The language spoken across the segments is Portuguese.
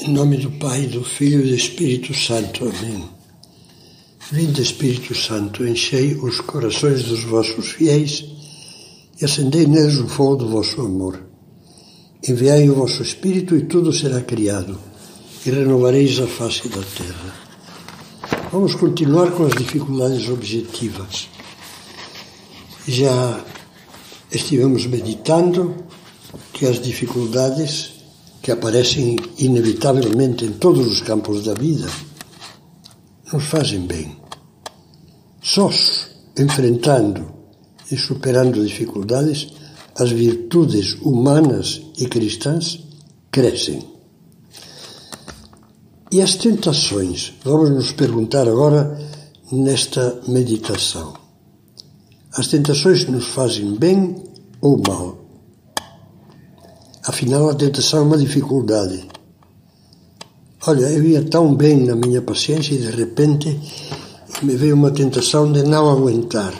Em nome do Pai, do Filho e do Espírito Santo. Amém. Vinde, Espírito Santo, enchei os corações dos vossos fiéis e acendei neles o fogo do vosso amor. Enviai o vosso Espírito e tudo será criado, e renovareis a face da terra. Vamos continuar com as dificuldades objetivas. Já estivemos meditando que as dificuldades que aparecem inevitavelmente em todos os campos da vida, nos fazem bem. Sós, enfrentando e superando dificuldades, as virtudes humanas e cristãs crescem. E as tentações? Vamos nos perguntar agora nesta meditação. As tentações nos fazem bem ou mal? Afinal, a tentação é uma dificuldade. Olha, eu ia tão bem na minha paciência e de repente me veio uma tentação de não aguentar.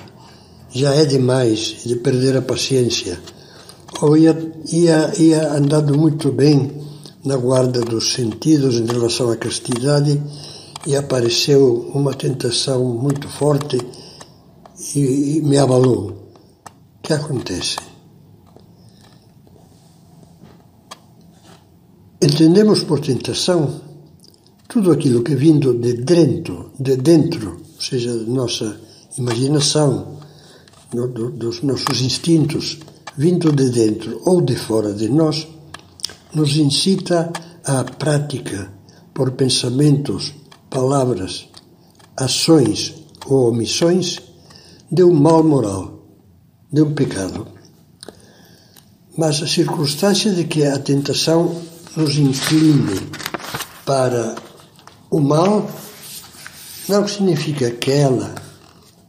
Já é demais de perder a paciência. Ou ia, ia, ia andando muito bem na guarda dos sentidos em relação à castidade e apareceu uma tentação muito forte e, e me abalou. O que acontece? Entendemos por tentação tudo aquilo que vindo de dentro, de dentro, ou seja, da nossa imaginação, dos nossos instintos, vindo de dentro ou de fora de nós, nos incita à prática por pensamentos, palavras, ações ou omissões de um mal moral, de um pecado. Mas a circunstância de que a tentação nos incline para o mal não significa que ela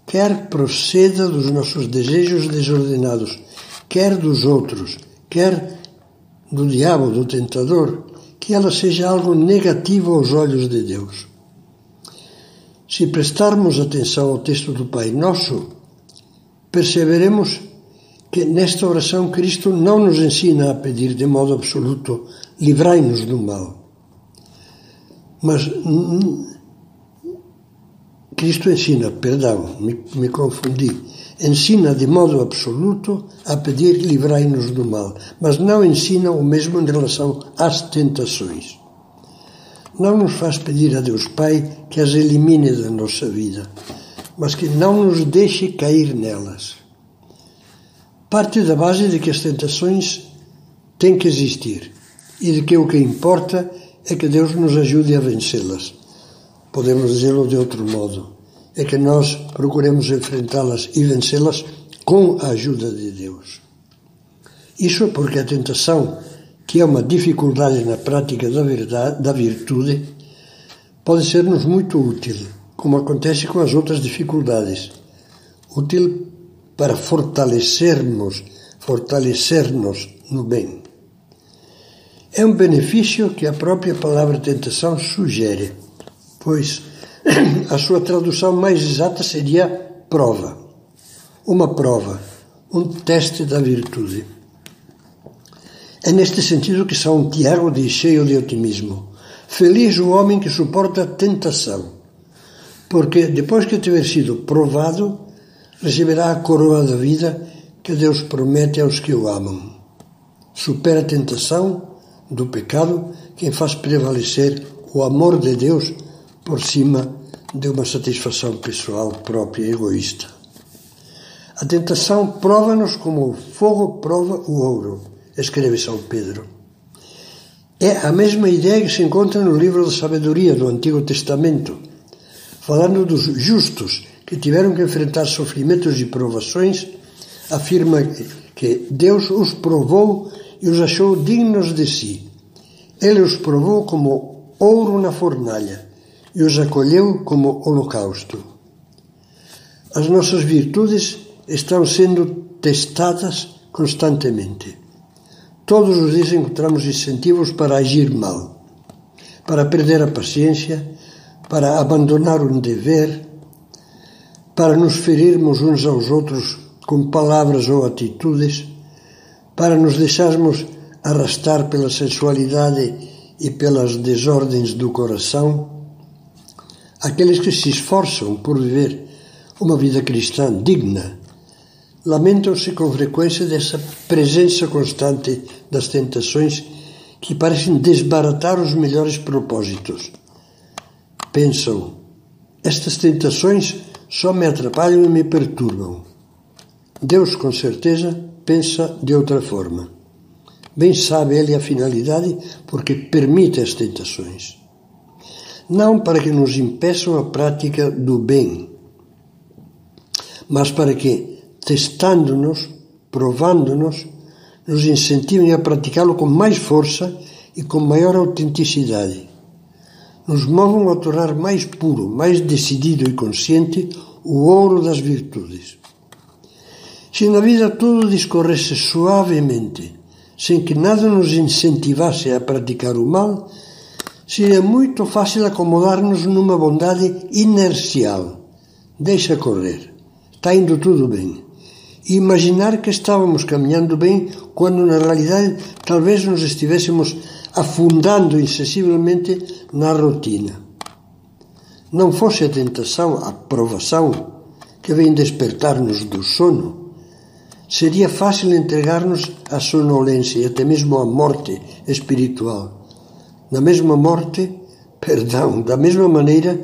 quer proceda dos nossos desejos desordenados, quer dos outros, quer do diabo, do tentador, que ela seja algo negativo aos olhos de Deus. Se prestarmos atenção ao texto do Pai Nosso, perceberemos que nesta oração Cristo não nos ensina a pedir de modo absoluto livrai-nos do mal. Mas Cristo ensina, perdão, me, me confundi, ensina de modo absoluto a pedir livrai-nos do mal, mas não ensina o mesmo em relação às tentações. Não nos faz pedir a Deus Pai que as elimine da nossa vida, mas que não nos deixe cair nelas parte da base de que as tentações têm que existir e de que o que importa é que Deus nos ajude a vencê-las. Podemos dizê-lo de outro modo: é que nós procuremos enfrentá-las e vencê-las com a ajuda de Deus. Isso porque a tentação, que é uma dificuldade na prática da verdade, da virtude, pode ser-nos muito útil, como acontece com as outras dificuldades. Útil para fortalecermos, fortalecer-nos no bem. É um benefício que a própria palavra tentação sugere, pois a sua tradução mais exata seria prova. Uma prova, um teste da virtude. É neste sentido que São Tiago diz, cheio de otimismo: Feliz o homem que suporta a tentação, porque depois que tiver sido provado, receberá a coroa da vida que Deus promete aos que o amam. Supera a tentação do pecado quem faz prevalecer o amor de Deus por cima de uma satisfação pessoal própria e egoísta. A tentação prova-nos como o fogo prova o ouro, escreve São Pedro. É a mesma ideia que se encontra no livro da Sabedoria do Antigo Testamento, falando dos justos que tiveram que enfrentar sofrimentos e provações, afirma que Deus os provou e os achou dignos de si. Ele os provou como ouro na fornalha e os acolheu como holocausto. As nossas virtudes estão sendo testadas constantemente. Todos os dias encontramos incentivos para agir mal, para perder a paciência, para abandonar um dever, para nos ferirmos uns aos outros com palavras ou atitudes, para nos deixarmos arrastar pela sensualidade e pelas desordens do coração, aqueles que se esforçam por viver uma vida cristã digna lamentam-se com frequência dessa presença constante das tentações que parecem desbaratar os melhores propósitos. Pensam, estas tentações só me atrapalham e me perturbam. Deus, com certeza, pensa de outra forma. Bem sabe ele a finalidade porque permite as tentações. Não para que nos impeçam a prática do bem, mas para que, testando-nos, provando-nos, nos incentivem a praticá-lo com mais força e com maior autenticidade. Nos movam a tornar mais puro, mais decidido e consciente o ouro das virtudes. Se na vida tudo discorresse suavemente, sem que nada nos incentivasse a praticar o mal, seria muito fácil acomodar-nos numa bondade inercial. Deixa correr. Está indo tudo bem. Imaginar que estávamos caminhando bem quando na realidade talvez nos estivéssemos afundando insensivelmente na rotina. Não fosse a tentação, a provação que vem despertar-nos do sono, seria fácil entregar-nos à sonolência e até mesmo à morte espiritual. Na mesma morte, perdão, da mesma maneira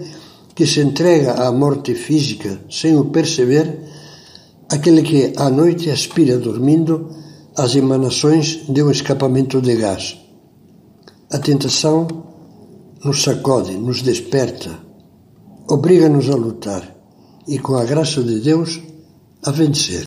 que se entrega à morte física sem o perceber, aquele que à noite aspira dormindo as emanações de um escapamento de gás. A tentação nos sacode, nos desperta, obriga-nos a lutar e, com a graça de Deus, a vencer.